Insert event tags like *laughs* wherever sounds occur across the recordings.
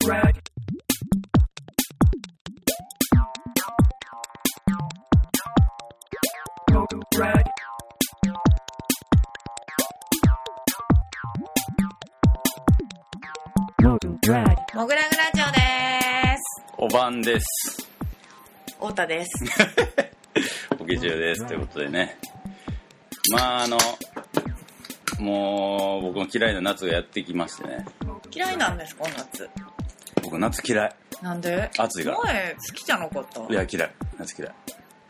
Go rag. モグラグラジオです。おばんです。*laughs* 太田です。おぎじゅうです。ということでね。まあ、あの、もう、僕の嫌いな夏がやってきましてね。嫌いなんですか、夏。僕、夏嫌い。なんで？暑いから前好きじゃなかった？いや、嫌い。夏嫌い。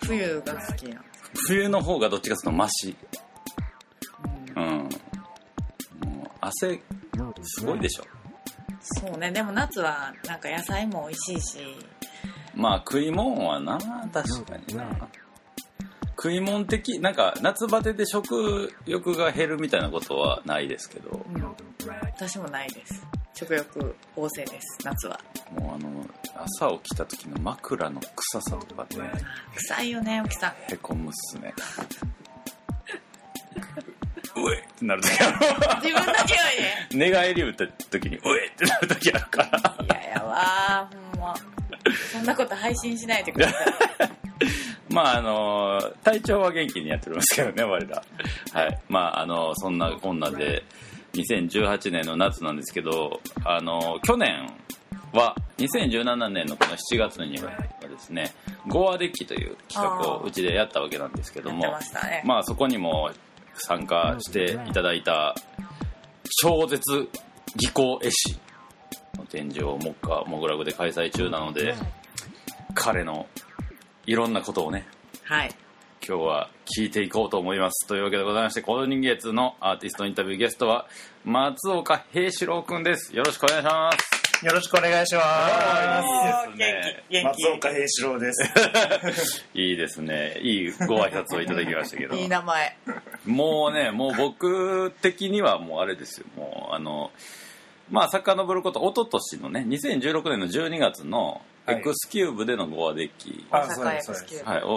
冬が好きな。冬の方がどっちかというとマシ。うん。もう、汗、すごいでしょ。そうね、でも夏はなんか野菜も美味しいし、まあ、食い物はな、確かにな。食い物的、なんか、夏バテで食欲が減るみたいなことはないですけど、うん、私もないです。食欲旺盛です、夏は。もうあの、朝起きた時の枕の臭さとかね、臭いよね、沖さん。へこむっすね。*laughs* うえってなる時ある。自分だけはね。寝返り打った時に、うえってなる時あるから。いややわー、ほんま。そんなこと配信しないでください。*laughs* まああの、体調は元気にやっておりますけどね、我ら。*laughs* はい。まああの、そんなこんなで、2018年の夏なんですけど、あの、去年は、2017年のこの7月にはですね、ゴアデッキという企画をうちでやったわけなんですけどもね。まあそこにも参加していただいた超絶技巧絵師の展示を目下モグラグで開催中なので彼のいろんなことをねはい。今日は聞いていこうと思いますというわけでございましてこの人月のアーティストインタビューゲストは松岡平志郎くんですよろしくお願いしますよろしくお願いしま *laughs* いいですねす。松岡平志郎です。いいですねいいご挨拶をいただきましたけど *laughs* いい名前。もうね、もう僕的にはもうあれですよ、もうあの、まあ、遡ること、一昨年のね、2016年の12月の、はいエクスキューブでのゴアデッキ。はい、大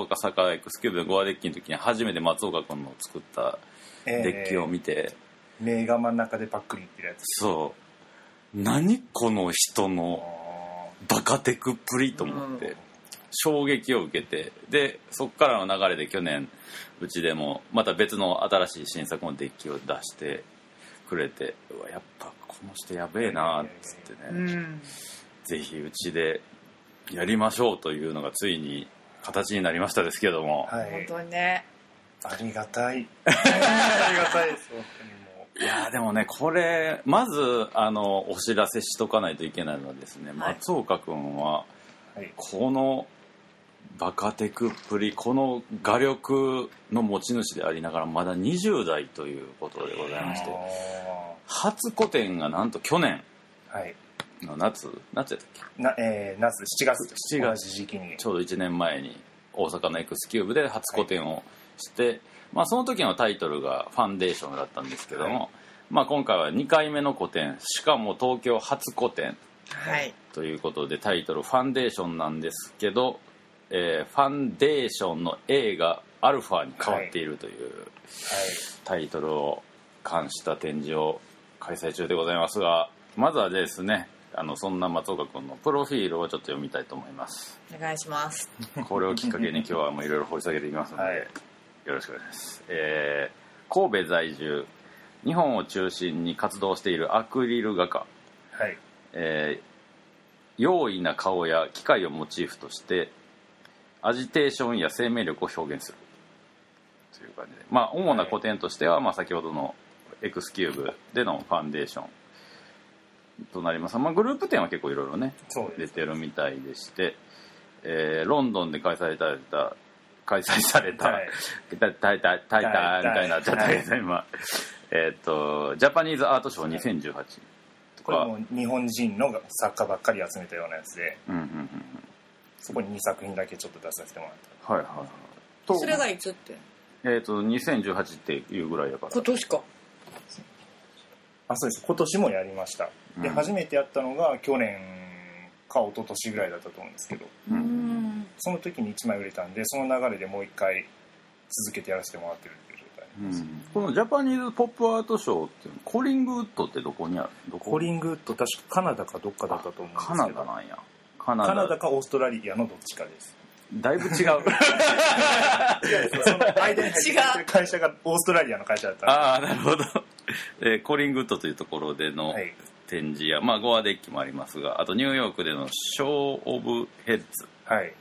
阪エクスキューブでのゴアデッキの時に初めて松岡君の作ったデッキを見て、目が真ん中でパックリってるやつ。そう、何この人のバカテクっぷりと思って、うん。衝撃を受けて。でそこからの流れで去年うちでもまた別の新しい新作のデッキを出してくれて。うわやっぱこの人やべえなっつってうね、ん。ぜひうちでやりましょうというのがついに形になりましたですけども、本はい。当にね。ありがたい。ありがたいです。本当にも *laughs* いやーでもねこれまずあのお知らせしとかないといけないのはですね、はい松岡君はう。はい。このバカテクっぷりこの画力の持ち主でありながらまだ20代ということでございまして初個展がなんと去年はい。の夏夏やったっけ？な、えー、夏、7月です。7月同じ時期に。ちょうど1年前に大阪のエクスキューブで初個展をして、まあ、その時のタイトルが「ファンデーション」だったんですけども、はまあ、今回は2回目の個展しかも東京初個展はい。ということでタイトル「ファンデーション」なんですけど、えーファンデーションの A がアルファに変わっているというタイトルを冠した展示を開催中でございますがまずはですねあのそんな松岡君のプロフィールをちょっと読みたいと思います。お願いします。これをきっかけに今日はもういろいろ掘り下げていきますので、はい。よろしくお願いします、えー神戸在住日本を中心に活動しているアクリル画家。はい。えー容易な顔や機械をモチーフとしてアジテーションや生命力を表現する。という感じで。まあ主な古典としては、まあ、先ほどのエクスキューブでのファンデーションとなります、まあ、グループ展は結構いろいろね。出てるみたいでして、えーロンドンで開催された開催された、はいタイタイタイタイタイみたいになっちゃったけど、今 *laughs* えっ、とジャパニーズアートショー2018とか、これも日本人の作家ばっかり集めたようなやつで、うんうんうんうんそこに2作品だけちょっと出させてもらっはいはいはいとそれがいつって？えっ、と2018っていうぐらいだから今年か。た。あ、そうです。今年もやりました。で、うん。初めてやったのが去年か一昨年ぐらいだったと思うんですけど、ううん。ん。その時に1枚売れたんで、その流れでもう一回続けてやらせてもらってるっていう状態。うります、ん。このジャパニーズポップアートショーっていうのコリングウッドってどこにある？どこコリングウッド確かカナダかどっかだったと思うんですけカどナダなんや。カナダ。カナダかオーストラリアのどっちかです。だいぶ違う。その間に入ってる会社がオーストラリアの会社だったんでああなるほど、えーコリングウッドというところでのはい展示や、まあゴアデッキもありますがあとニューヨークでのショー・オブ・ヘッズ。はい、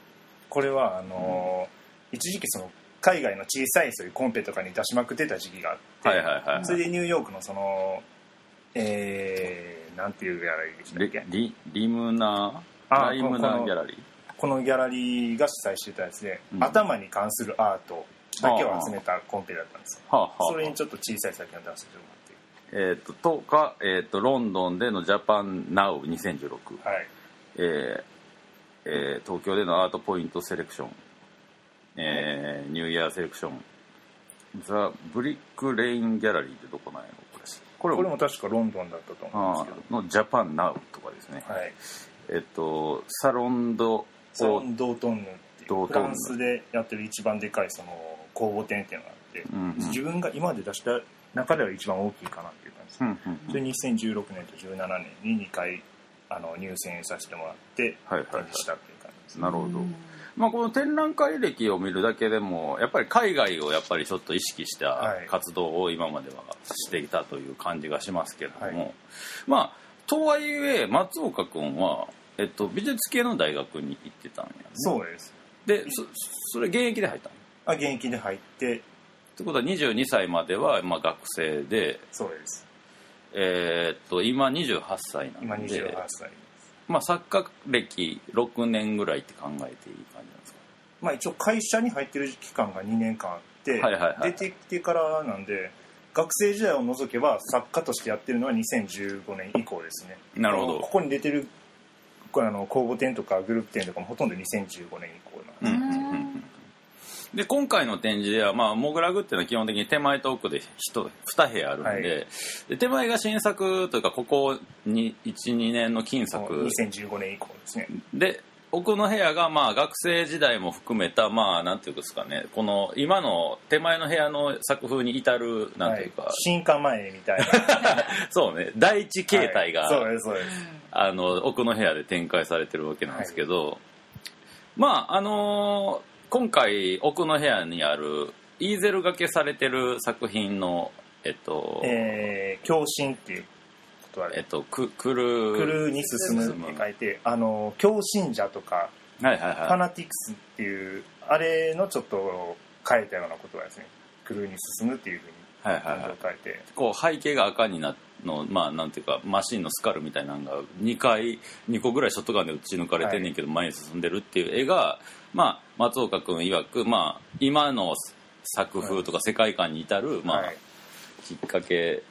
これはあのー一時期その海外の小さいそういうコンペとかに出しまくってた時期があって、はいはいはいはい。それでニューヨークのそのえー、なんていうギャラリーでしたっリけ？リリムナあライムナこのギャラリー？このギャラリーが主催してたやつで、うん。頭に関するアートだけを集めたコンペだったんですよ。はあはあそれにちょっと小さい作品を出させてもえっ、ととか、えっとロンドンでのジャパンナウ2016、らってはい。えーえー東京でのアートポイントセレクション、えーニューイヤーセレクション。ザ・ブリック・レイン・ギャラリーってどこなんやろ？これ。これこれも確かロンドンだったと思うんあですけーのジャパンナウとかですね、ど、はい、えっ、とサロンドサロン・ドートンヌっていうフランスでやってる一番でかいその公募展っていうのがあって、うんうん。自分が今まで出した中では一番大きいかなっていう感じ。です、うんうん。うんそれ2016年と17年に2回あの入選させてもらってはいはいはい。展示したっていう感じです、なるほど、まあ、この展覧会歴を見るだけでもやっぱり海外をやっぱりちょっと意識したはい。活動を今まではしていたという感じがしますけれども、はい。まあとはいえ松岡君は、えっと、美術系の大学に行ってたんやね。そうです。でそそれ現役で入ったの？あ現役で入ってってことは22歳まではまあ学生で、そうです。えーっと今28歳な今ので28歳まあ、作家歴6年ぐらいって考えていい感じなんですか？まあ一応会社に入ってる期間が2年間あって、はいはいはい出てきてからなんで学生時代を除けば作家としてやってるのは2015年以降ですね。なるほど。ここに出てるこれあの公募展とかグループ展とかもほとんど2015年以降なんでうんうんうんうんで今回の展示では、まあ、モグラグっていうのは基本的に手前と奥で1 2部屋あるんで,、はい。で手前が新作というかここ12年の金す作2015年以降ですね。で奥の部屋がまあ学生時代も含めたまあなんていうんですかね。この今の手前の部屋の作風に至るなんていうか、はい、進化前みたいな。*laughs* そうね。第一形態が、はい。そうですそうです。あの奥の部屋で展開されてるわけなんですけど、まああのー今回奥の部屋にあるイーゼル掛けされてる作品のえっと、えー、共振っていうことはえっとくくるクルーに進むって書いてあの共信者とかはいはいファはいナティクスっていうあれのちょっと変えたような言葉ですねクルーに進むっていうふうにはいはいはい。こう背景が赤になのまあなんていうかマシンのスカルみたいなのが2回2個ぐらいショットガンで撃ち抜かれてんねんけど、前に進んでるっていう絵がまあ松岡君曰くまあ今の作風とか世界観に至る、まあ、はい。きっかけ。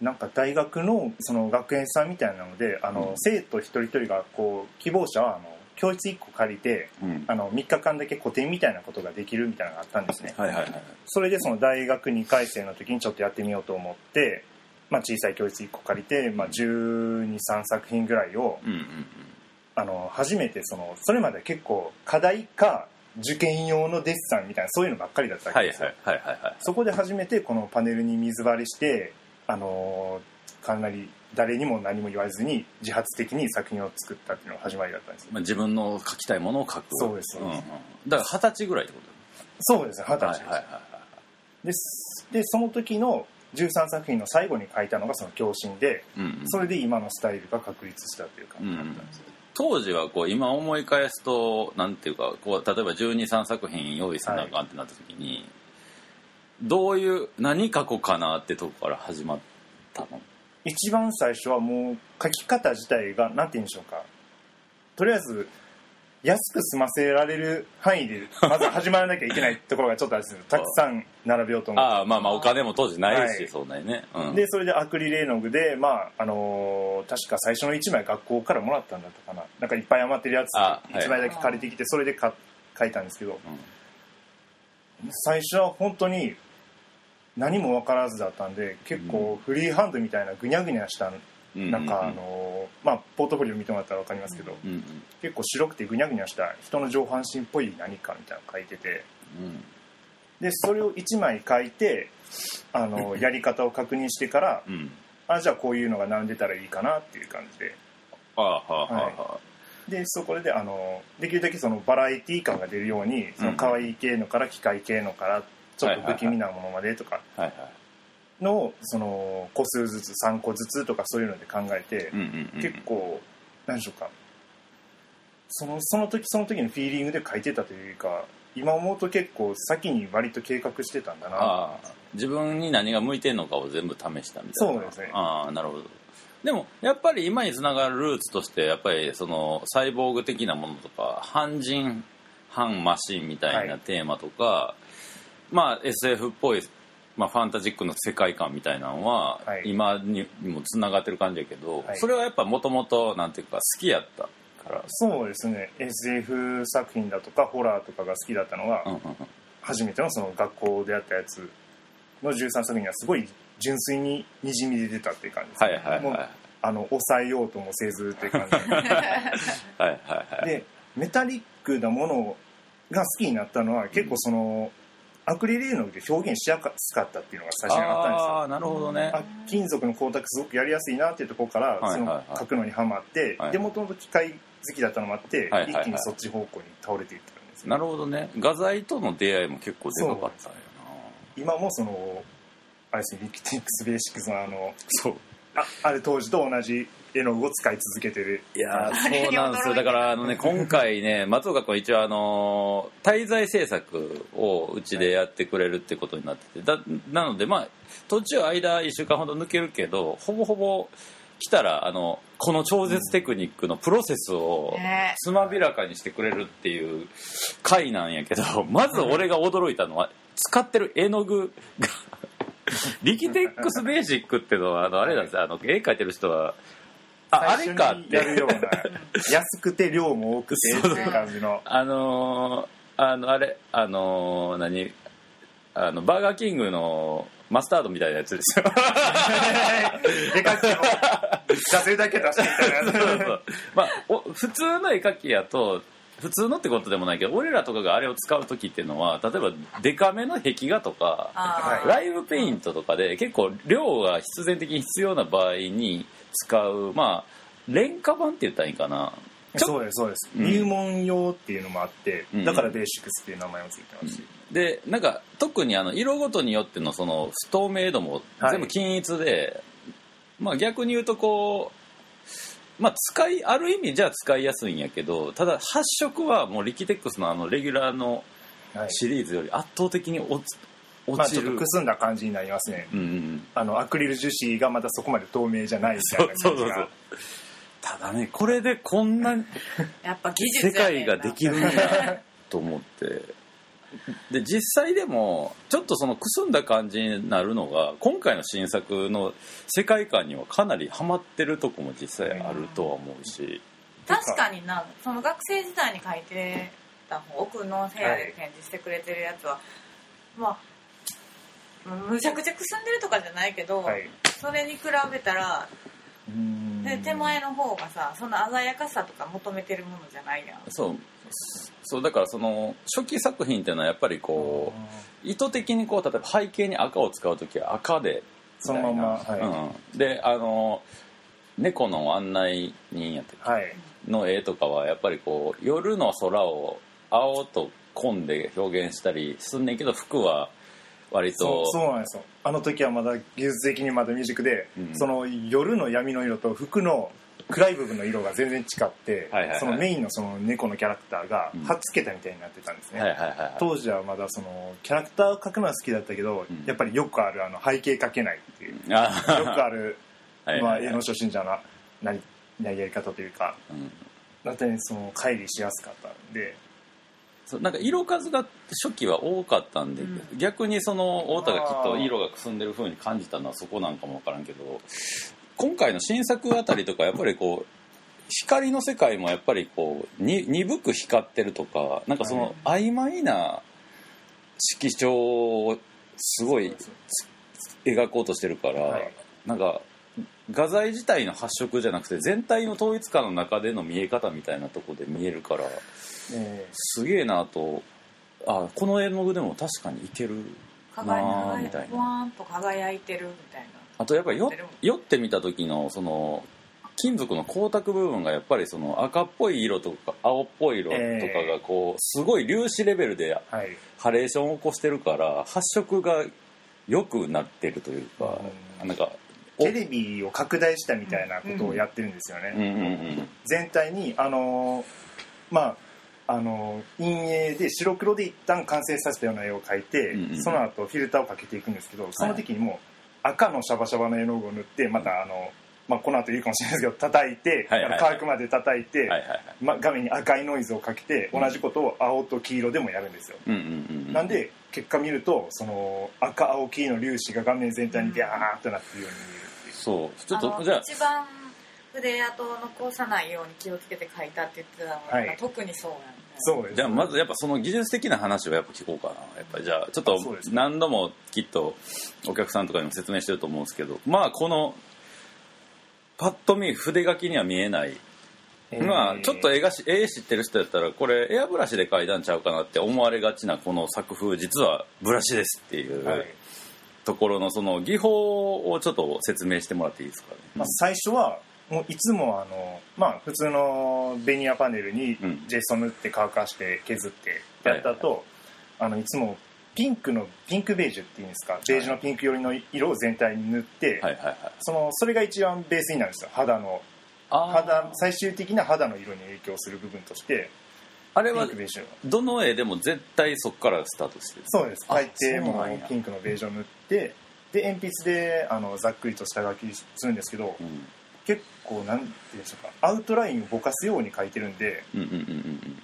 なんか大学のその学園祭みたいなのであの、うん。生徒一人一人がこう希望者はあの教室1個借りてうん。あの3日間だけ個展みたいなことができるみたいなのがあったんですね、はいはいはいそれでその大学2回生の時にちょっとやってみようと思って、まあ、小さい教室1個借りて、まあ、1 2 3作品ぐらいをうんうんうんあの初めてそのそれまでは結構課題か受験用のデッサンみたいなそういうのばっかりだったわはいけですよ、はいはいはいはいそこで初めてこのパネルに水割りしてあのかなり誰にも何も言わずに自発的に作品を作ったっていうのが始まりだったんですよ。まあ、自分の書きたいものを書く。そうです。んうん、だから二十歳ぐらいってことそうですね二十歳です、はいはいはいでその時の13作品の最後に書いたのがその教心でうんうん。それで今のスタイルが確立したという感じだったんですよ、当時はこう今思い返すとなんていうかこう例えば123作品用意せなあかんってなった時に、どういう何書こうかなってとこから始まったの？一番最初はもう書き方自体が何て言うんでしょうか。とりあえず安く済ませられる範囲でまず始まらなきゃいけないところがちょっとあるんですよ *laughs* たくさん並べようと思って。ああまあまあお金も当時ないし、はい。そうだよね、うん、でそれでアクリル絵の具で、まああのー確か最初の1枚学校からもらったんだったかな。なんかいっぱい余ってるやつあはい。1枚だけ借りてきてそれでか書いたんですけど。最初は本当に何も分からずだったんで結構フリーハンドみたいなぐにゃぐにゃしたうんなんかあのーまあポートフォリオ見てもらったら分かりますけどうんうん。結構白くてぐにゃぐにゃした人の上半身っぽい何かみたいなの書いててうん。でそれを1枚書いてあの *laughs* やり方を確認してからうん。あじゃあこういうのが並んでたらいいかなっていう感じで。はあはあはでそこであのできるだけそのバラエティー感が出るようにその可愛い系のから機械系のからちょっと不気味なものまでとか。あはいはいのをその個数ずつ3個ずつとかそういうので考えてうんうんうん結構何でしょうか。そのその時その時のフィーリングで書いてたというか今思うと結構先に割と計画してたんだな。自分に何が向いてんのかを全部試したみたいな。そうですね。ああなるほど。でもやっぱり今につながるルーツとしてやっぱりそのサイボーグ的なものとか半人半マシンみたいなテーマとか、まあ SF っぽい、まあ、ファンタジックの世界観みたいなのは、はい。今にもつながってる感じやけど、はい。それはやっぱもともとなんていうか好きやったから。そうですね。SF 作品だとかホラーとかが好きだったのは、うんうんうん。初めてのその学校でやったやつの13作品はすごい純粋ににじみ出てたっていう感じです、はいはいはい。あの抑えようともせずっていう感じ。*laughs* はいはいはい。でメタリックなものが好きになったのは結構そのアクリル絵の具で表現しやすかったっていうのが最初にあったんですよ。ああなるほどね。あ金属の光沢すごくやりやすいなっていうところから、はいはいはい。その書くのにハマって、はいでもともと機械好きだったのもあって、はいはいはい。一気にそっち方向に倒れていったんですよなるほどね。画材との出会いも結構でかかったんや今もそのあれですねリキティックスベーシックスのあのそう。ああれ当時と同じ絵の具を使い続けてる。いやそうなんですよ。*laughs* だからあのね今回ね松岡君は一応あの滞在制作をうちでやってくれるってことになってて。だなのでまあ途中間1週間ほど抜けるけどほぼほぼ来たらあのこの超絶テクニックのプロセスをね。つまびらかにしてくれるっていう回なんやけど *laughs* まず俺が驚いたのは使ってる絵の具が *laughs* リキテックスベーシックっていうのはあのあれなんですよ。あの絵描いてる人はああれかって。やるような安くて量も多くてっていう感じの。あのーあのあれあのー何？あのバーガーキングのマスタードみたいなやつですよ。でかくても出せるだけ出してみたいな。*laughs* そうそうまあお普通の絵描きやと普通のってことでもないけど俺らとかがあれを使う時っていうのは例えばデカめの壁画とかライブペイントとかで結構量が必然的に必要な場合に使うまあ廉価版って言ったらいいかな。そうですそうです、うん。入門用っていうのもあってうん。だからベーシックスっていう名前もついてます。し、でなんか特にあの色ごとによってのその不透明度も全部均一で、まあ逆に言うとこうまあ使いある意味じゃあ使いやすいんやけどただ発色はもうリキテックスのあのレギュラーのはい。シリーズより圧倒的に落ちまあ落ちる、ちょっとくすんだ感じになりますね。うんうんあのアクリル樹脂がまたそこまで透明じゃないみたそいうなそうそうそう感じが。ただねこれでこんな *laughs* やっぱ技術世界ができるんだと思って。で実際でもちょっとそのくすんだ感じになるのが今回の新作の世界観にはかなりハマってるとこも実際あるとは思うし、確かになその学生時代に書いてた本奥の部屋で展示してくれてるやつは、まあむちゃくちゃくすんでるとかじゃないけど、はい。それに比べたらうん。で手前の方がさそんな鮮やかさとか求めてるものじゃないやん。そう。そうだからその初期作品っていうのはやっぱりこう意図的にこう例えば背景に赤を使う時は赤でそのままはい、うん、であの猫の案内人やったっけ？はい。の絵とかはやっぱりこう夜の空を青と紺で表現したりすんねんけど服は割そうとそうなんですよ。あの時はまだ技術的にまだ未熟で、うん。その夜の闇の色と服の暗い部分の色が全然違って、はいはいはい。そのメインのその猫のキャラクターがうん。はっつけたみたいになってたんですね、はいはいはい。はい当時はまだそのキャラクターを描くのは好きだったけど、うん。やっぱりよくあるあの背景描けないっていうよあくある、はいまあ、はい。はい絵の初心者のなりなりやり方というか。うん。だってその乖離しやすかったんでそうなんか色数が初期は多かったんで、うん。逆にその太田がきっと色がくすんでる風に感じたのはそこなんかもわからんけど今回の新作あたりとかやっぱりこう光の世界もやっぱりこうに鈍く光ってるとかなんかその曖昧な色調をすごい描こうとしてるから、はい。なんか画材自体の発色じゃなくて全体の統一感の中での見え方みたいなとこで見えるからえすげえなと。あこの絵の具でも確かにいける輝なあみたいな。ふわーんと輝いてるみたいな。あとやっぱり酔ってみた時のその金属の光沢部分がやっぱりその赤っぽい色とか青っぽい色とかがこうすごい粒子レベルではい。ハレーションを起こしてるから発色が良くなってるというか、うん。なんかおテレビを拡大したみたいなことをやってるんですよね、うんうんうん。全体にあのーまああのー陰影で白黒で一旦完成させたような絵を描いて、うんうんその後フィルターをかけていくんですけどその時にもう赤のシャバシャバの絵の具を塗ってまたあの、まあ、この後言うかもしれないですけど叩いて、はいはい。はい乾くまで叩いて、はいはいはい。ま、画面に赤いノイズをかけてうん同じことを青と黄色でもやるんですよ、うんうんうんうんなんで結果見るとその赤青黄の粒子が画面全体にビャーってなってるように見えるっていう。そう。ちょっとじゃあ一番筆跡を残さないように気をつけて描いたって言ってたのが、はい。特にそうやんね。そうです。じゃあまずやっぱその技術的な話をやっぱ聞こうかな。やっぱりじゃあちょっと何度もきっとお客さんとかにも説明してると思うんですけどまあこのパッと見筆書きには見えないえー。まあちょっと絵がし絵知ってる人やったらこれエアブラシで描いたんちゃうかなって思われがちなこの作風実はブラシですっていうはい。ところのその技法をちょっと説明してもらっていいですかね、まあ、最初はもういつもあの、まあ、普通のベニヤパネルにうん。ジェスト塗って乾かして削ってやった後、あのいつもピンクのピンクベージュっていうんですか？ベージュのピンク寄りの色を全体に塗って、はいはいはい。そのそれが一番ベースになるんですよ。肌のあー。肌最終的な肌の色に影響する部分としてピあれはンクベージュどの絵でも絶対そこからスタートしてるそうです。あ大抵もそうなんや。うピンクのベージュを塗ってで鉛筆であのざっくりと下書きするんですけどうん結構なんていうんでしょうかアウトラインをぼかすように描いてるんでうんうんうんうん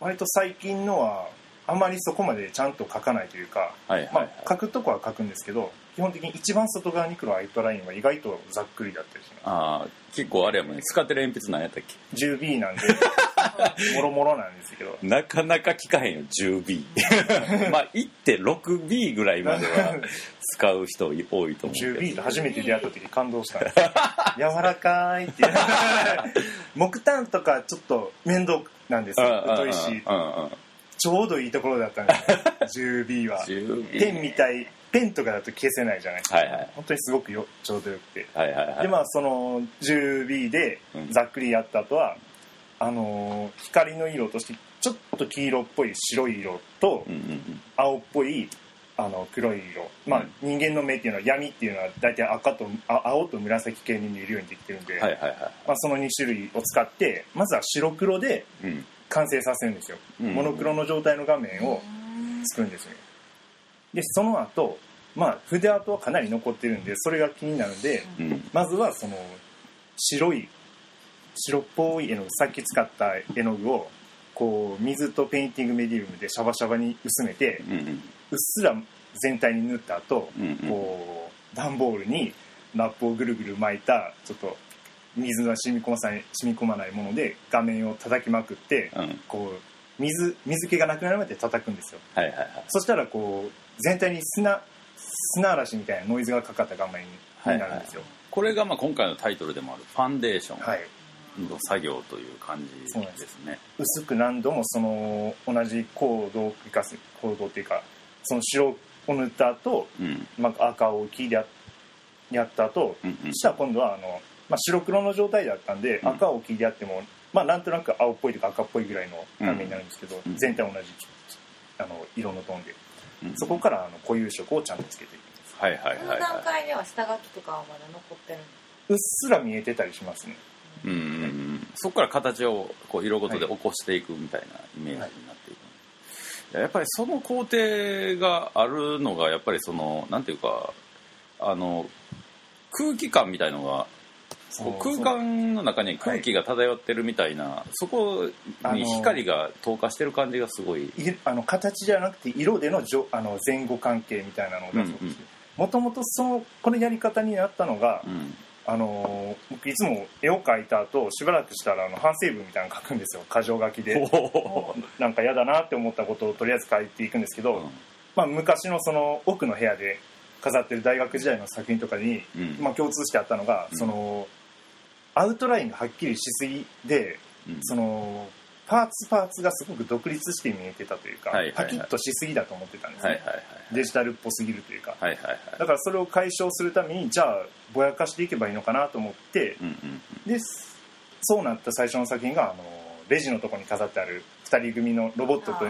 割と最近のはあまりそこまでちゃんと描かないというか、はいはいはい、まあ、描くとこは描くんですけど基本的に一番外側に来るアウトラインは意外とざっくりだったりしまああ結構あれやもんね。使ってる鉛筆何やったっけ？す 10B なんで *laughs* *laughs* もろもろなんですけど。なかなか聞かへんよ 10B *laughs* まあ 1.6B ぐらいまでは使う人多いと思うけど。10B と初めて出会った時感動したんです *laughs* 柔らかいって。いう木炭とかちょっと面倒なんですよ。太いしちょうどいいところだったんですよ。10B は。10B ペンみたい。ペンとかだと消せないじゃないですか、はいはい。本当にすごくよちょうどよくて。はいはいはい。でまあその 10B でうん。ざっくりやった後は、あのー光の色としてちょっと黄色っぽい白い色と青っぽいあの黒い色。まあ人間の目っていうのは闇っていうのは大体赤とあ青と紫系に見えるようにできてるんで、はいはいはまあ、その2種類を使ってまずは白黒でいうん。完成させるんですよ、うんモノクロの状態の画面を作るんですね。でその後まあ筆跡はかなり残ってるんでそれが気になるんでうん。まずはその白い白っぽい絵の具さっき使った絵の具をこう水とペインティングメディウムでシャバシャバに薄めてうんうん。うっすら全体に塗った後、うんうん。こう段ボールにラップをぐるぐる巻いたちょっと水が染み込まさない染み込まないもので画面を叩きまくってうん。こう水水気がなくなるまで叩くんですよ。はいはいはい。そしたらこう全体に砂砂嵐みたいなノイズがかかった画面になるんですよ。これがまあ今回のタイトルでもあるファンデーショはい、ンの作業という感じですですね。薄く何度もその同じコードを繰り返すコードっていうかその白を塗った後、うん。まあ赤を黄でややった後うんうん。そしたら今度はあの、まあ、白黒の状態だったんで、うん。赤を黄でやっても、まあ、なんとなく青っぽいとか赤っぽいぐらいの画面になるんですけど、うん。全体同じあの色のトーンで。うん。そこからあの固有色をちゃんとつけていきます。はいはいこのはい。は段階では下書きとかはまだ残ってるうっすら見えてたりしますね。いうんうんうん。そこから形をこう色ごとで起こしていくみたいなイメージになっていく、やっぱりその工程があるのがやっぱりそのなんていうかあの空気感みたいのが空間の中に空気が漂ってるみたいな、そこに光が透過してる感じがすごい、いあの形じゃなくて色でのじょあの前後関係みたいなのを出そうとしてもともとそのこのやり方になったのが、うんあの僕いつも絵を描いた後しばらくしたらあの反省文みたいなの書くんですよ。箇条書きで。おなんか嫌だなって思ったことをとりあえず書いていくんですけど、ーまあ、昔のその奥の部屋で飾ってる大学時代の作品とかに、うん。まあ、共通してあったのが、うん。そのアウトラインがはっきりしすぎでうん。そのパーツパーツがすごく独立して見えてたというか、はいはいはい。パキッとしすぎだと思ってたんですね、はいはいはいデジタルっぽすぎるというか。はいはいはい。だからそれを解消するためにじゃあぼやかしていけばいいのかなと思ってうんうんでそうなった最初の作品があのレジのとこに飾ってある2人組のロボットと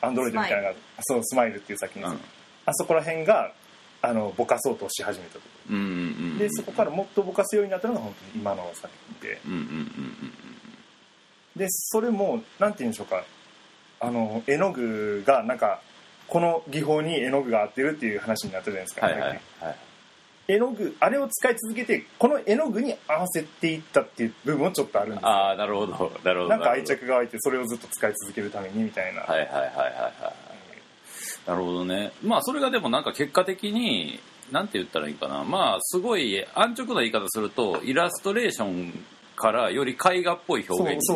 アンドロイドみたいなそうスマイルっていう作品です、うん。あそこら辺があのぼかそうとし始めたと。こうんうんうん。ろでそこからもっとぼかすようになったのが本当に今の作品で。うんうんうんうんでそれもなんて言うんでしょうか。あの絵の具がなんかこの技法に絵の具が合ってるっていう話になったじゃないですか、はいはいはい。絵の具あれを使い続けてこの絵の具に合わせていったっていう部分もちょっとあるんです。よああなるほど。なるほど。なんか愛着が湧いてそれをずっと使い続けるためにみたいな、はいはいはいはいはい。なるほどね。まあそれがでもなんか結果的になんて言ったらいいかな。まあすごい安直な言い方するとイラストレーションからより絵画っぽい表現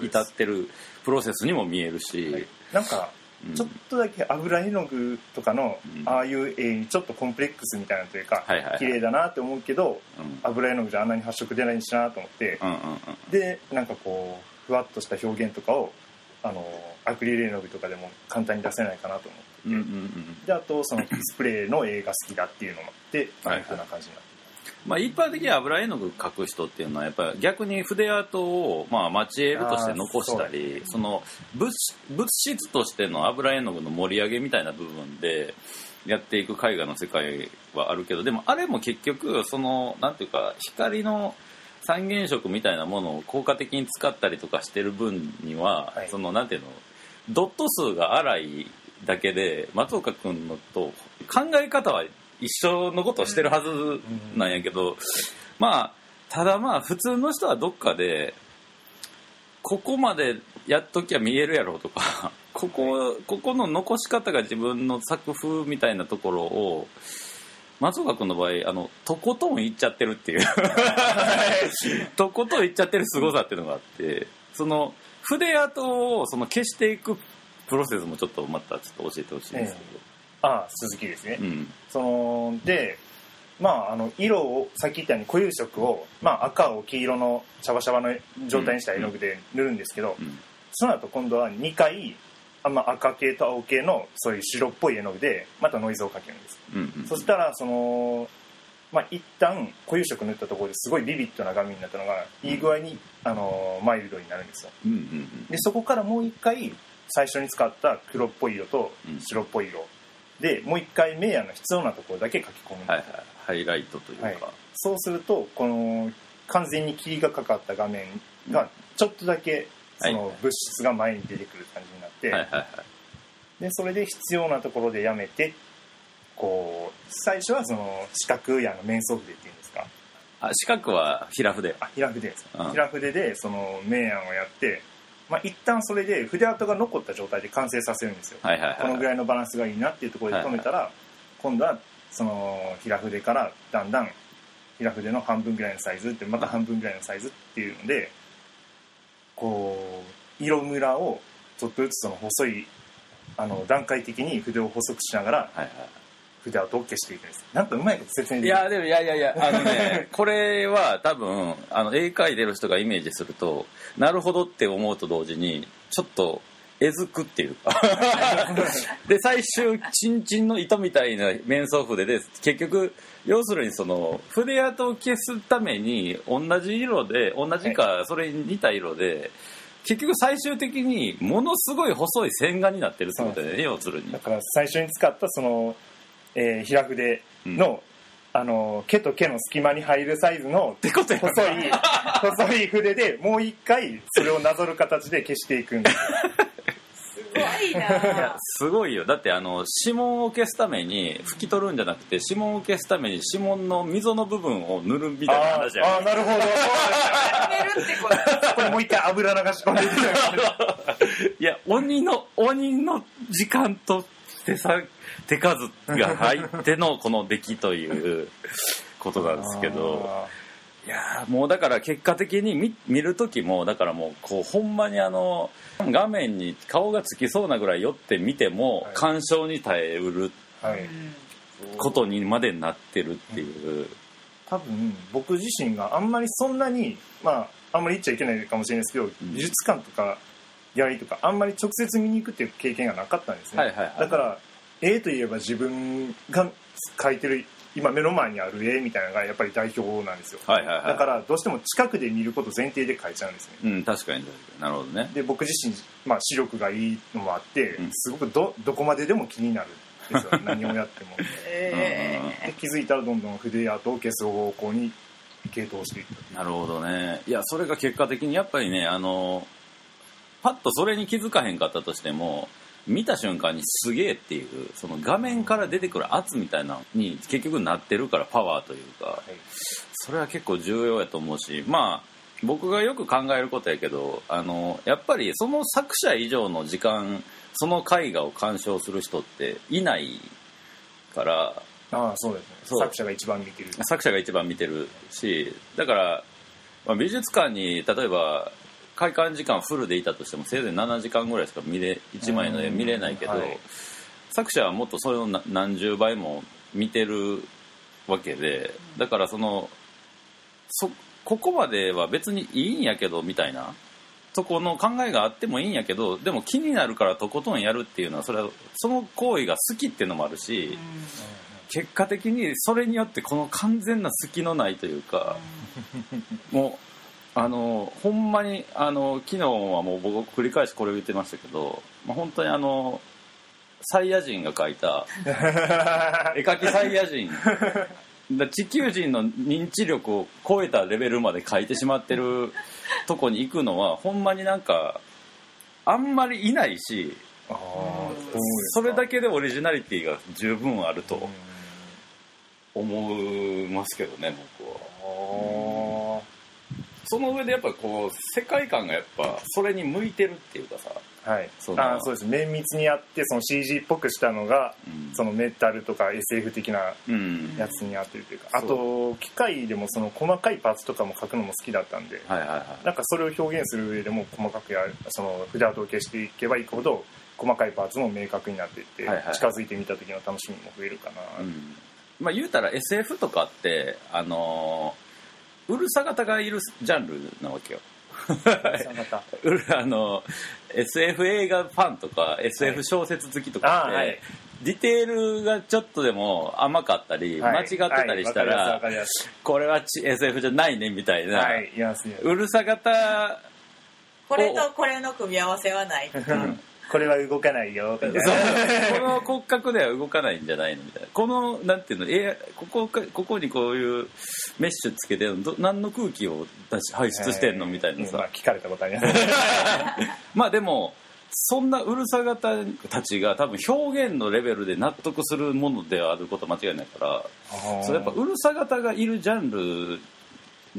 に至ってるプロセスにも見えるし、なんかうん。ちょっとだけ油絵の具とかのうん。ああいう絵にちょっとコンプレックスみたいなというかはいはいはい。綺麗だなって思うけどうん。油絵の具じゃあんなに発色出ないしなと思ってでなんかこうふわっとした表現とかをあのアクリル絵の具とかでも簡単に出せないかなと思ってであとそのスプレーの絵が好きだっていうのもあってああい。うふうな感じになってまあ、一般的に油絵の具描く人っていうのはやっぱり逆に筆跡をまあ蒔絵として残したりその物物質としての油絵の具の盛り上げみたいな部分でやっていく絵画の世界はあるけどでもあれも結局そのなんていうか光の三原色みたいなものを効果的に使ったりとかしてる分には、はい。そのなんていうのドット数が荒いだけで松岡君のと考え方は一緒のことをしてるはずなんやけど、まあただまあ普通の人はどっかでここまでやっときゃ見えるやろとか *laughs* ここここの残し方が自分の作風みたいなところを松岡君の場合あのとことんいっちゃってるっていう。*laughs* とことんいっちゃってる凄さっていうのがあってその筆跡をその消していくプロセスもちょっとまたちょっと教えてほしいんですけああ鈴木ですね、ど、うんそのでまああの色をさっき言ったように固有色を、まあ、赤を黄色のシャバシャバの状態にした絵の具で塗るんですけど、うん。その後今度は2回あ、まあ、赤系と青系のそういう白っぽい絵の具でまたノイズをかけるんです、うんうんそしたらそのまあ一旦固有色塗ったところですごいビビッドな画面になったのがいい具合に、あのマイルドになるんですよ。でそこからもう一回最初に使った黒っぽい色とうん。白っぽい色でもう一回メイヤーの必要なところだけ書き込む。はいはい。ハイライトというか、はい。そうするとこの完全に霧がかかった画面がちょっとだけその物質が前に出てくる感じになって、はいはいはい。でそれで必要なところでやめてこう最初はその四角やの面相筆っていうんですか？あ四角は平筆。あ平筆です。か、うん。平筆でその明暗をやって、まあ、一旦それで筆跡が残った状態で完成させるんですよ、はいはいはいこのぐらいのバランスがいいなっていうところで止めたら、今度はその平筆からだんだん平筆の半分ぐらいのサイズってまた半分ぐらいのサイズっていうのでこう色ムラをちょっとずつその細いあの段階的に筆を細くしながらはいはい筆跡を消していくんです。なんかうまいこと説明いできる？やでもいやいやいやあのね *laughs* これは多分あの絵描いてる人がイメージするとなるほどって思うと同時にちょっとえずくっていうか。*laughs* で最終チンチンの糸みたいな面相筆で結局要するにその筆跡を消すために同じ色で同じかそれに似た色で結局最終的にものすごい細い線画になってるってことだよね。要するに。だから最初に使ったその、えー平筆の、あの毛と毛の隙間に入るサイズのってことや細い細い筆でもう一回それをなぞる形で消していくんですすごいいやな。すごいよ。だってあの指紋を消すために拭き取るんじゃなくて指紋を消すために指紋の溝の部分を塗るみたいなあ話やーあーなるほど。*laughs* これもう一回油流し込んでいくいや鬼の鬼の時間と手さ手数が入ってのこの出来ということなんですけど。いやーもうだから結果的に見見る時もだからもうこうほんまにあの画面に顔がつきそうなぐらい寄って見てもはい。鑑賞に耐えうるはい。ことにまでなってるっていう。多分僕自身があんまりそんなにまああんまり言っちゃいけないかもしれないですけど、美術館とかやりとかあんまり直接見に行くっていう経験がなかったんですね、はいはいはい。だから絵といえば自分が描いてる今目の前にある絵みたいなのがやっぱり代表なんですよ、はいはいはい。だからどうしても近くで見ること前提で描いちゃうんですね。うん確かに確かに。なるほどね。で僕自身、まあ、視力がいいのもあって、うん。すごくどどこまででも気になるんですよ。*laughs* 何をやっても。えで気づいたらどんどん筆アートを消す方向に傾倒していったなるほどね。いやそれが結果的にやっぱりねあのパッとそれに気づかへんかったとしても見た瞬間にすげえっていうその画面から出てくる圧みたいなのに結局なってるからパワーというかそれは結構重要やと思うしまあ僕がよく考えることやけどあのやっぱりその作者以上の時間その絵画を鑑賞する人っていないからああそうですね。そう。作者が一番見てる。作者が一番見てるしだから、まあ美術館に例えば開館時間フルでいたとしてもせいぜい7時間ぐらいしか見れ1枚の絵見れないけど、はい。作者はもっとそれのな何十倍も見てるわけでだからそのそここまでは別にいいんやけどみたいなとこの考えがあってもいいんやけどでも気になるからとことんやるっていうのはそれはその行為が好きっていうのもあるし。結果的にそれによってこの完全な隙のないというかもうあのほんまにあの昨日はもう僕繰り返しこれを言ってましたけど、まあ、本当にあのサイヤ人が描いた *laughs* 絵描きサイヤ人。だ地球人の認知力を超えたレベルまで描いてしまってるとこに行くのはほんまになんかあんまりいないしそれだけでオリジナリティが十分あるとうん。思いますけどね僕は。あその上でやっぱこう世界観がやっぱそれに向いてるっていうかさ、あはい。そのああそうです。綿密にやってその CG っぽくしたのがうん。そのメタルとか SF 的なうん。やつに合ってるというか。あそと機械でもその細かいパーツとかも描くのも好きだったんではいはいはい。なんかそれを表現する上でも細かくやるその筆跡を消していけばいくほど細かいパーツも明確になっていって、はいはい。近づいてみた時の楽しみも増えるかな、うん。まあ言うたら SF とかってあのーうるさ型がいるジャンルなわけよ。まうる *laughs* あの SF 映画ファンとか SF 小説好きとかって、はい。ディテールがちょっとでも甘かったり、間違ってたりしたら、はい。これはち SF じゃないねみたいな、うるさ型これとこれの組み合わせはないとかこれは動かないよみたいなこの骨格では動かないんじゃないのみたいな。このなんていうのえここかここにこういうメッシュつけてど何の空気を出し排出してんのみたいなさ、うんまあ聞かれたことあります。*laughs* まあでもそんなうるさ型たちが多分表現のレベルで納得するものであること間違いないからそれやっぱうるさ型がいるジャンル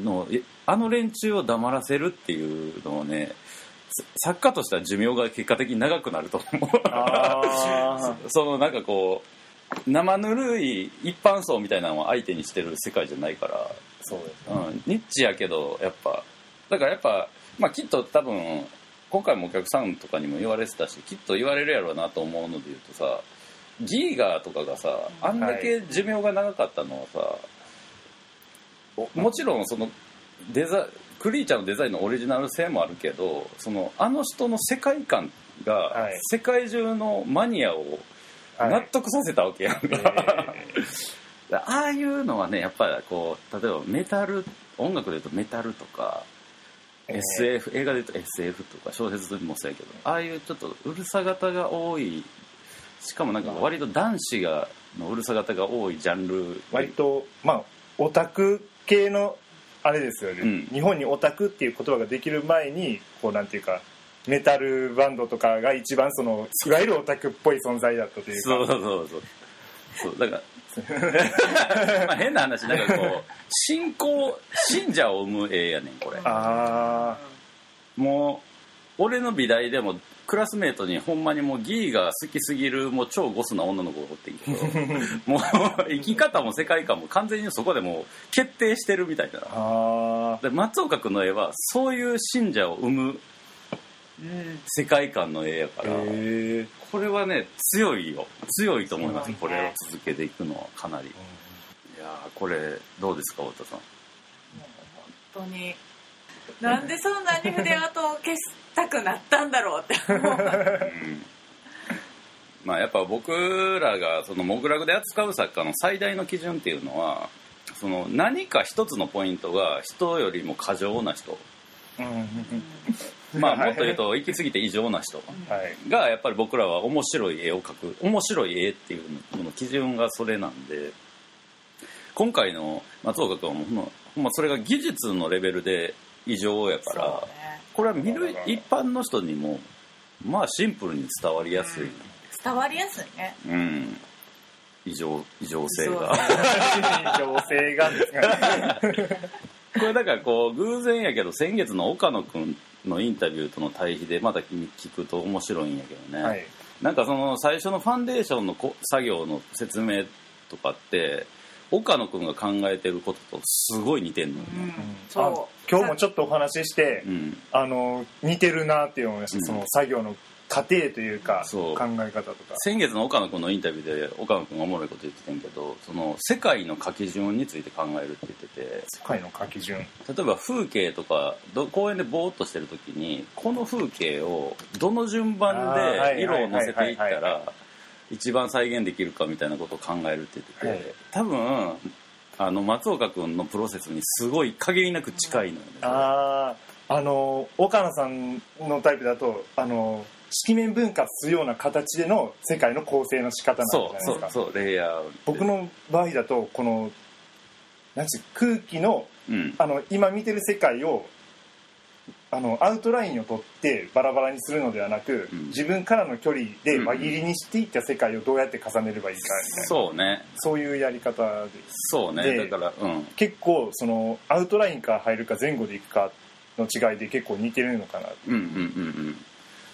のえあの連中を黙らせるっていうのをねさ作家としては寿命が結果的に長くなると思う。あ *laughs* そのなんかこう生ぬるい一般層みたいなのを相手にしてる世界じゃないから、そうですうん、ニッチやけどやっぱ。だからやっぱ、まあ、きっと多分今回もお客さんとかにも言われてたしきっと言われるやろうなと思うので言うとさギーガーとかがさあんだけ寿命が長かったのはさ、おもちろんそのデザクリーチャーのデザインのオリジナル性もあるけどそのあの人の世界観がはい。世界中のマニアをはい。納得させたわけやんか、え *laughs* ああいうのはねやっぱりこう例えばメタル音楽で言うとメタルとか、えー。SF 映画で言うと SF とか小説でもそうやけどああいうちょっとうるさ型が多いしかもなんか割と男子がのうるさ型が多いジャンル割とまあオタク系のあれですよね、うん。日本にオタクっていう言葉ができる前にこうなんていうかメタルバンドとかが一番そのいわゆるオタクっぽい存在だったというか。そうそうそうそう。だから *laughs* まあ変な話なんかこう信仰信者を生む絵やねんこれ。あもう俺の美大でもクラスメートにほんまにもうギーが好きすぎるもう超ゴスな女の子がおってんけど *laughs* もう生き方も世界観も完全にそこでもう決定してるみたいな。で松岡君の絵はそういう信者を生む世界観の絵やから、これはね強いよ。強いと思います、強いね。これを続けていくのはかなり。いやーこれどうですか太田さん。本当に。なんでそんなに筆跡を消したたくなったんだろうって。思ううん。まあやっぱ僕らがそのモグラグで扱う作家の最大の基準っていうのはその何か一つのポイントが人よりも過剰な人。うん。まあもっと言うと行き過ぎて異常な人はい。がやっぱり僕らは面白い絵を描く。面白い絵っていうのの基準がそれなんで。今回の松岡君はもうほんまそれが技術のレベルで異常やから、これは見る一般の人にもまあシンプルに伝わりやすい、伝わりやすいね。うん、異常異常性が。情勢がですね。これだからこう偶然やけど先月の岡野君のインタビューとの対比でまた聞くと面白いんやけどね、はい。なんかその最初のファンデーションのこ作業の説明とかって岡野君が考えてることとすごい似てんのようん。ね、そう。あ今日もちょっとお話ししてうん。あの似てるなって思いました、うん。その作業の過程というかそう。考え方とか。先月の岡野君のインタビューで岡野君がおもろいこと言ってたんやけどその世界の書き順について考えるって言ってて。世界の書き順。例えば風景とかど公園でぼーっとしてる時にこの風景をどの順番で色を乗せていったら一番再現できるかみたいなことを考えるって言ってて、はい。多分あの松岡君のプロセスにすごい限りなく近いのよね。あああの岡野さんのタイプだとあの色面分割するような形での世界の構成の仕方なんじゃそうないですか。そうそうレイヤー僕の場合だとこのなん空気のうん。あの今見てる世界をあのアウトラインを取ってバラバラにするのではなく、うん。自分からの距離で輪切りにしていった世界をどうやって重ねればいいかみたいなそうね。そういうやり方で。そうね。でだからうん。結構そのアウトラインから入るか前後でいくかの違いで結構似てるのかな。うんうんうんうん。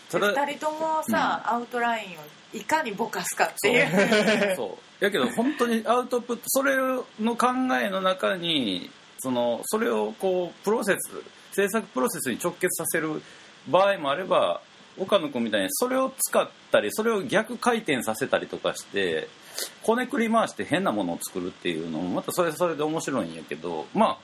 ただ2人ともさ、アウトラインをいかにぼかすかっていう。そう。やけど本当にアウトプットそれの考えの中にそのそれをこうプロセス制作プロセスに直結させる場合もあれば岡野君みたいにそれを使ったりそれを逆回転させたりとかしてこねくり回して変なものを作るっていうのもまたそれそれで面白いんやけどまあ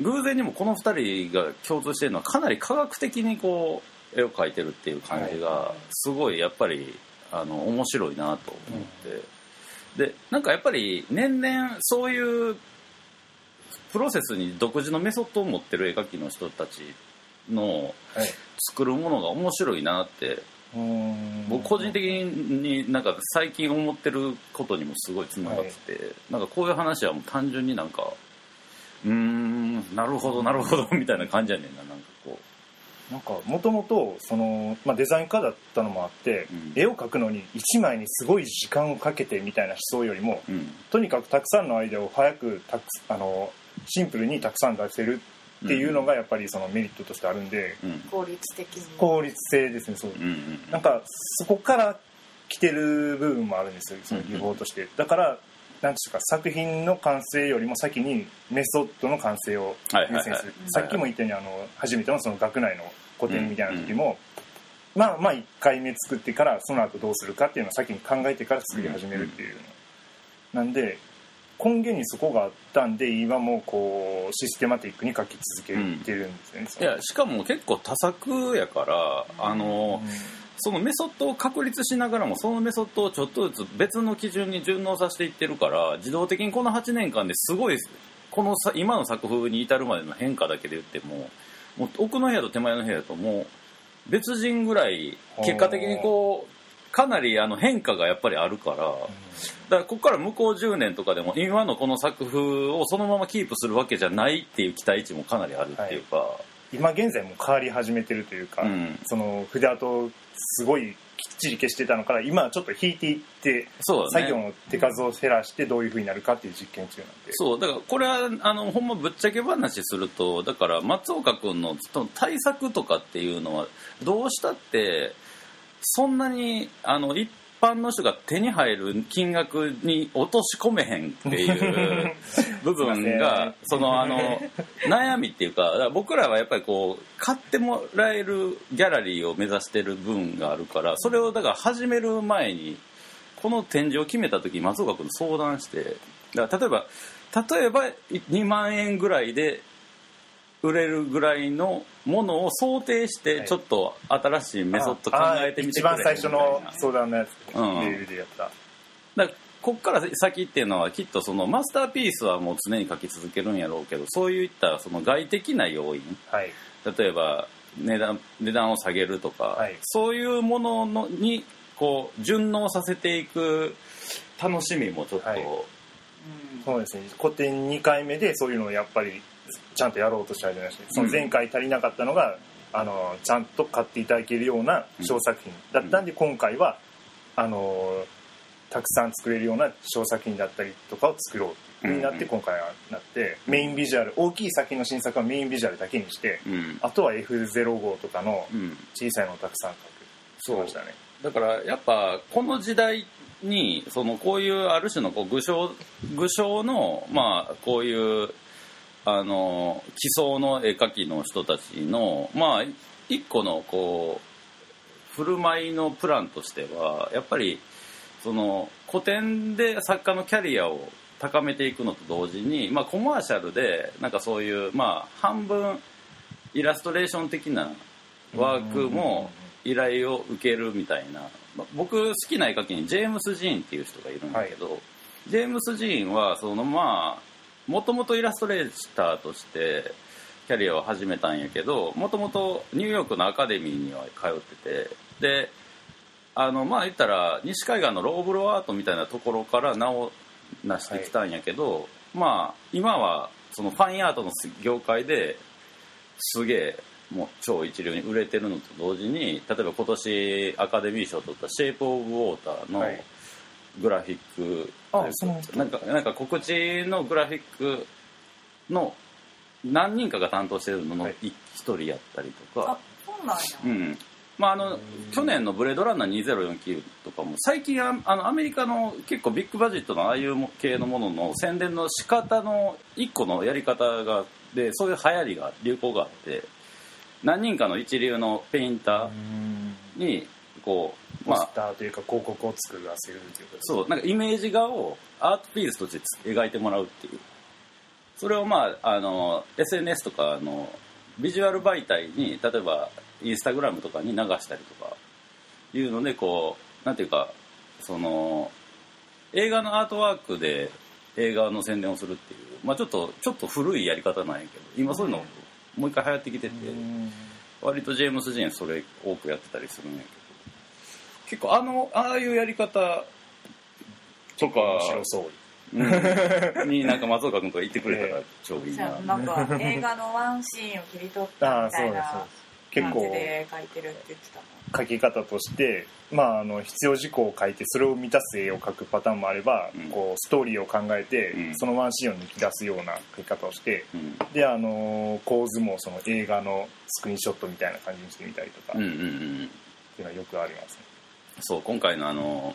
偶然にもこの2人が共通してるのはかなり科学的にこう絵を描いてるっていう感じがすごいやっぱりあの面白いなと思って、でなんかやっぱり年々そういうプロセスに独自のメソッドを持ってる絵描きの人たちのはい。作るものが面白いなってうーん。僕個人的になんか最近思ってることにもすごいつながってて、なんかこういう話はもう単純になんかうーんなるほどなるほど *laughs* みたいな感じやねんななんかこなんかもともとその、まあ、デザイン科だったのもあって、うん。絵を描くのに1枚にすごい時間をかけてみたいな思想よりもう、うん、とにかくたくさんのアイデアを早くたくあのシンプルにたくさん出せるっていうのがやっぱりそのメリットとしてあるんで、うん。効率的に。効率性ですねそう。うんうんなんかそこから来てる部分もあるんですよその技法として、だからなんていうか作品の完成よりも先にメソッドの完成をはいはいはい。優先する、さっきも言ったようにあの初めてのその学内の個展みたいな時も、まあまあ1回目作ってからその後どうするかっていうのを先に考えてから作り始めるっていうの、なんで根源にそこがあったんで今もこうシステマティックに書き続けてるんですよね、いやしかも結構多作やからあの、そのメソッドを確立しながらもそのメソッドをちょっとずつ別の基準に順応させていってるから自動的にこの8年間ですごいこのさ今の作風に至るまでの変化だけで言ってももう奥の部屋と手前の部屋ともう別人ぐらい結果的にこうかなりあの変化がやっぱりあるからだからここから向こう10年とかでも今のこの作風をそのままキープするわけじゃないっていう期待値もかなりあるっていうか、今現在も変わり始めてるというか、うん。その筆跡すごいきっちり消してたのから今はちょっと引いていって、ね。作業の手数を減らしてどういうふうになるかっていう実験中なんで。そうだからこれはあのほんまぶっちゃけ話するとだから松岡君の対策とかっていうのはどうしたってそんなにあの一般の人が手に入る金額に落とし込めへんっていう *laughs* 部分がそのあの *laughs* 悩みっていうか僕らはやっぱりこう買ってもらえるギャラリーを目指してる部分があるからそれをだから始める前にこの展示を決めた時松岡君に相談してだから例えば例えば2万円ぐらいで売れるぐらいのものを想定してはい。ちょっと新しいメソッド考えてみてくれあー一番最初の相談のやつ。うん。メールでやった、だこっから先っていうのはきっとそのマスターピースはもう常に書き続けるんやろうけどそういったその外的な要因。はい。例えば値段値段を下げるとか、はい。そういうもののにこう順応させていく楽しみもちょっと、はい。うんそうですね。古典2回目でそういうのをやっぱりちゃんとやろうとしたじゃないですか。その前回足りなかったのが、あのちゃんと買っていただけるような小作品だったんで、今回はあのたくさん作れるような小作品だったりとかを作ろうになってうん。今回はなってメインビジュアル大きい作品の新作はメインビジュアルだけにしてうん。あとは F05 とかのうん、小さいのをたくさん書くそうましたね。だからやっぱこの時代にそのこういうある種のこう具象具象のまあこういうあの基礎の絵描きの人たちのまあ一個のこう振る舞いのプランとしてはやっぱりその古典で作家のキャリアを高めていくのと同時に、まあ、コマーシャルでなんかそういう、まあ、半分イラストレーション的なワークも依頼を受けるみたいな、まあ僕好きな絵描きにジェームス・ジーンっていう人がいるんだけど、ジェームス・ジーンはそのまあもともとイラストレーターとしてキャリアを始めたんやけどもともとニューヨークのアカデミーには通っててであのまあ言ったら西海岸のローブロアートみたいなところから名を成してきたんやけど、まあ今はそのファインアートの業界ですげえもう超一流に売れてるのと同時に例えば今年アカデミー賞を取った「シェイプ・オブ・ウォーター」のはい。グラフィック、あそうなんか。なんか告知のグラフィックの何人かが担当してるののはい。一人やったりとか、あそうなんや、うん。まあ、あの去年の「ブレードランナー2049」とかも最近ああのアメリカの結構ビッグバジェットのああいうも系のものの宣伝の仕方の一個のやり方がでそういう流行りが流行があって何人かの一流のペインターにこうポまあスターというか広告を作らせるということそうなんかイメージ画をアートピースとして描いてもらうっていう。それをまああの SNS とかのビジュアル媒体に例えばインスタグラムとかに流したりとかいうのでこうなんていうかその映画のアートワークで映画の宣伝をするっていう、まあ、ちょっとちょっと古いやり方なんやけど今そういうのもう一回流行ってきてて、割とジェームス・ジーンそれ多くやってたりするんやけど結構あのああいうやり方とか。面白そううん。になんか松岡君とか言ってくれたら超いいじゃなあなんか映画のワンシーンを切り取ったみたいなあーそうです結感じ構で書いてるって言ってたもん書き方として、まあ、あの必要事項を書いてそれを満たす絵を描くパターンもあれば、うん。こうストーリーを考えて、うん。そのワンシーンを抜き出すような書き方をしてうん。であの構図もその映画のスクリーンショットみたいな感じにしてみたりとか、っうんうんうん。ていうのはよくありますね。そう今回のあの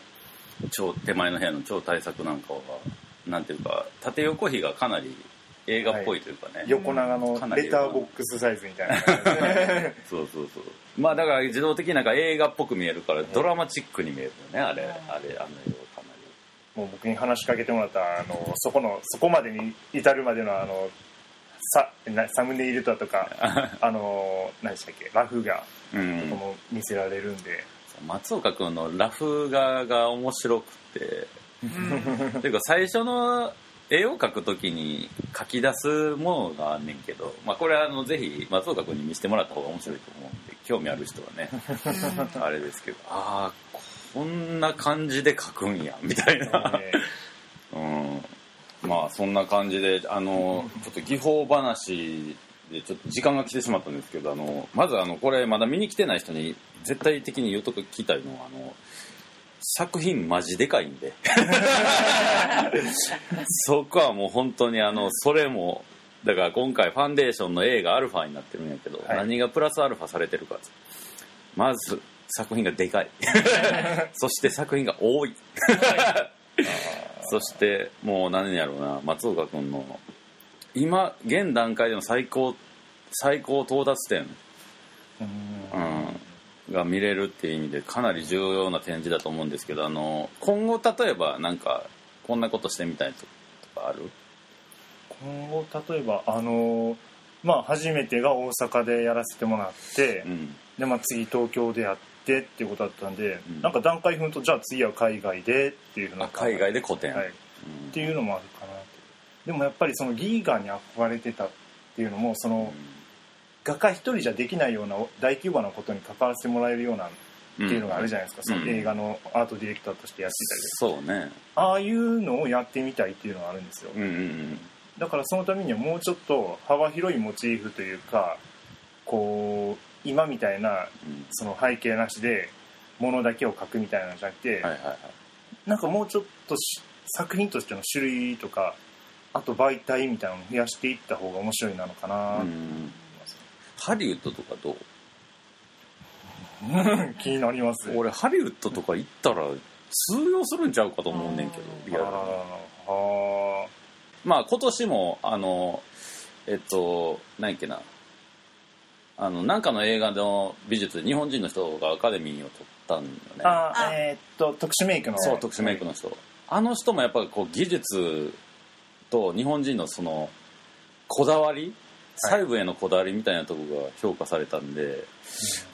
超手前の部屋の超大作なんかはなんていうか縦横比がかなり映画っぽいというかね、横長のレターボックスサイズみたいな。感じでそうそうそう。まあだから自動的になんか映画っぽく見えるからドラマチックに見えるよねあれ。あれあの絵はかなもう僕に話しかけてもらったあのそこのそこまでに至るまでのあのさなサムネイルだとか *laughs* あの何でしたっけラフ画りうん。見せられるんで、松岡君のラフ画が面白くて。ていうか最初の絵を描くときに書き出すものがあんねんけど、まあ、これはあのぜひ松岡君に見せてもらった方が面白いと思うんで興味ある人はねあれですけどああこんな感じで描くんやみたいな、えうん、まあそんな感じであのちょっと技法話でちょっと時間が来てしまったんですけどあのまずあのこれまだ見に来てない人に絶対的に言うときたいのはあの作品マジでかいんで。*laughs* そこはもう本当にあのそれもだから今回ファンデーションの A がアルファになってるんやけど、はい。何がプラスアルファされてるかまず作品がでかい。*laughs* そして作品が多い。*laughs* そしてもう何やろうな松岡君の今現段階での最高最高到達点、うん、が見れるっていう意味でかなり重要な展示だと思うんですけどあの今後例えばなんかこんなことしてみたいとかある？今後例えばあのまあ初めてが大阪でやらせてもらって、うん。でまあ次東京でやってっていうことだったんで、うん。なんか段階踏むとじゃあ次は海外でっていうふうなあ海外で古典、はい、っていうのもあるかなでもやっぱりそのギーガに憧れてたっていうのもその画家一人じゃできないような大規模なことに関わらせてもらえるようなっていうのがあるじゃないですか、その映画のアートディレクターとしてやっていたりでそうね。ああいうのをやってみたいっていうのがあるんですよ、うんうんうん。だからそのためにはもうちょっと幅広いモチーフというかこう今みたいなうん。その背景なしでものだけを描くみたいなのじゃなくて、はいはいはい。なんかもうちょっとし作品としての種類とかあと媒体みたいなのを増やしていった方が面白いなのかな、うん。ハリウッドとかどう？*laughs* 気になります。俺ハリウッドとか行ったら通用するんちゃうかと思うねんけどうん。リアルに。あまあ今年もあのえっと何やっけな。あのなんかの映画の美術で日本人の人がアカデミーを取ったんよね。ーあーあえーっと特殊メイクの。そう特殊メイクの人、あの人もやっぱりこう技術と日本人のそのこだわり細部へのこだわりみたいなところが評価されたんで、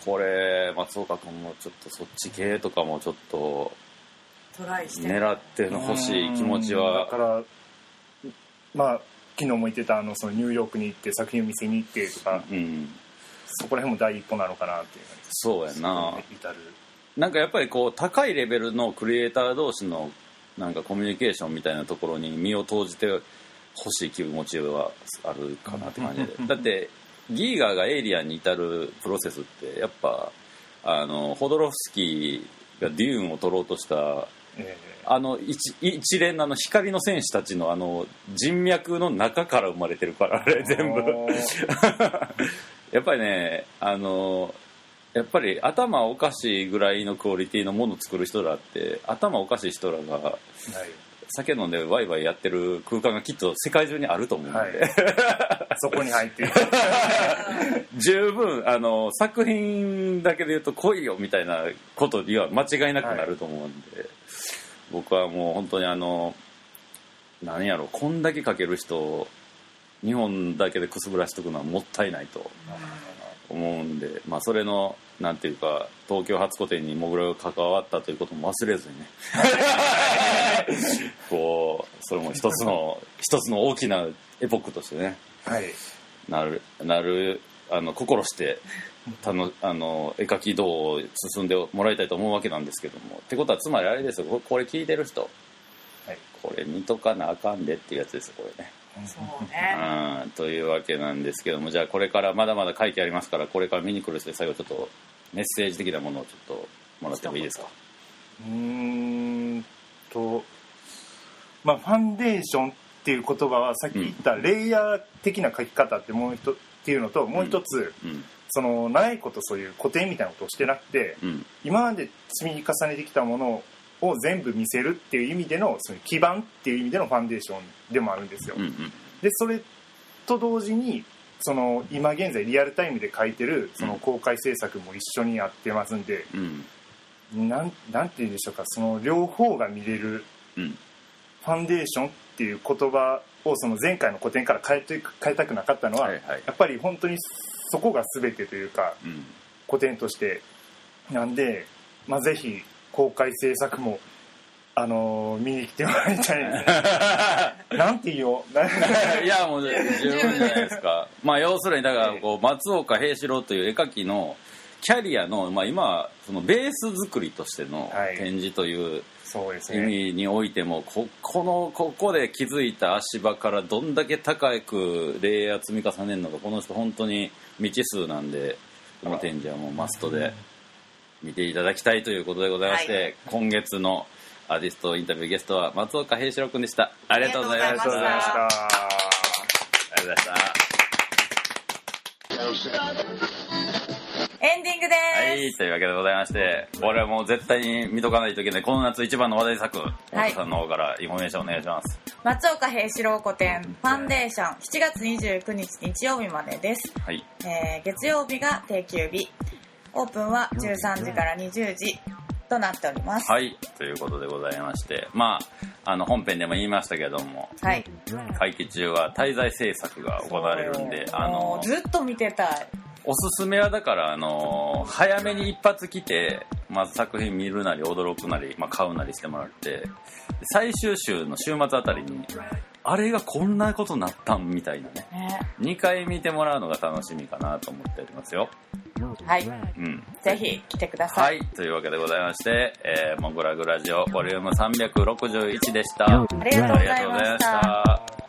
これ松岡君もちょっとそっち系とかもちょっと狙ってほしい気持ちは。だからまあ昨日も言ってたあのそのニューヨークに行って作品を見せに行ってとか、うん。そこら辺も第一歩なのかなっていうそうやな。至る。なんかやっぱりこう高いレベルのクリエイター同士のなんかコミュニケーションみたいなところに身を投じてほしい気持ちはあるかなって感じで。だってギーガーがエイリアンに至るプロセスってやっぱあのホドロフスキーがデューンを取ろうとしたえあの一一連のあの光の戦士たちのあの人脈の中から生まれてるからあれー全部。*laughs* やっぱりねあのやっぱり頭おかしいぐらいのクオリティのものを作る人らって頭おかしい人らがはい。酒飲んでワイワイやってる空間がきっと世界中にあると思うんで、はい。そこに入っている *laughs* 十分あの作品だけで言うと来いよみたいなことには間違いなくなると思うんで、僕はもう本当にあの何やろこんだけ書ける人を日本だけでくすぶらしとくのはもったいないと思うんで、まあ、それのなんていうか東京初個展にもぐらが関わったということも忘れずにね。*laughs* こうそれも一つの一つの大きなエポックとしてね。はい。なるなるあの心してたのあの絵描き道を進んでもらいたいと思うわけなんですけども。ってことはつまりあれですよ。ここれ聞いてる人。はい。これ見とかなあかんでっていうやつですよこれねそうね。*laughs* うんというわけなんですけどもじゃあこれからまだまだ書いてありますからこれから見に来る人で最後ちょっとメッセージ的なものをちょっともらってもいいですか？うーんとまあファンデーションっていう言葉はさっき言ったレイヤー的な書き方ってもう一つっていうのともう一つ、うん。その長いことそういう固定みたいなことをしてなくてうん。今まで積み重ねてきたものを全部見せるっていう意味でのその基盤っていう意味でのファンデーションでもあるんですよ、うんうん。でそれと同時にその今現在リアルタイムで書いてるその公開制作も一緒にやってますんで、うん。なんなんて言うんでしょうかその両方が見れるうん。ファンデーションっていう言葉をその前回の古典から変えて変えたくなかったのは、はいはい。やっぱり本当にそこが全てというかうん。古典として。なんで、まあ、ぜひ公開制作も、あのー見に来てもらいたい。*laughs* なんて言おういやもう十分じゃないですか。まあ要するにだからこう松岡平四郎という絵描きのキャリアの、まあ、今はそのベース作りとしてのはい。展示という意そうですね。味においてもここのここで築いた足場からどんだけ高くレイヤー積み重ねるのかこの人本当に未知数なんでこの展示はもうマストで見ていただきたいということでございまして、はい。今月のアーティストインタビューゲストは松岡平四郎君でした。ありがとうございました。ありがとうございました。ありがとうございました。エンディングです、はい、というわけでございまして、これはもう絶対に見とかないといけない、この夏一番の話題作、大田さんの方からインフォメーションお願いします。松岡平四郎個展ファンデーション7月29日日曜日までです、はい。えー月曜日が定休日オープンは13時から20時となっております、はい、ということでございまして、まあの本編でも言いましたけどもはい。会期中は滞在制作が行われるんであのずっと見てたい。おすすめはだからあの早めに一発来てまず作品見るなり驚くなり、まあ、買うなりしてもらって最終週の週末あたりにあれがこんなことなったんみたいなね。ね。2回見てもらうのが楽しみかなと思っておりますよ。はい。うん。ぜひ来てくださはい。いというわけでございまして、えーモグラグラジオボリューム361でした。ありがとうございました。ありがとうございました